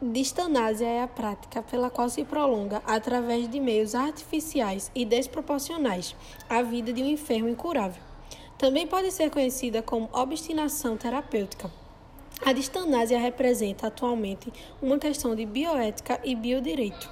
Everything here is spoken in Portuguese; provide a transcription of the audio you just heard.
Distanásia é a prática pela qual se prolonga, através de meios artificiais e desproporcionais, a vida de um enfermo incurável. Também pode ser conhecida como obstinação terapêutica. A distanásia representa atualmente uma questão de bioética e biodireito.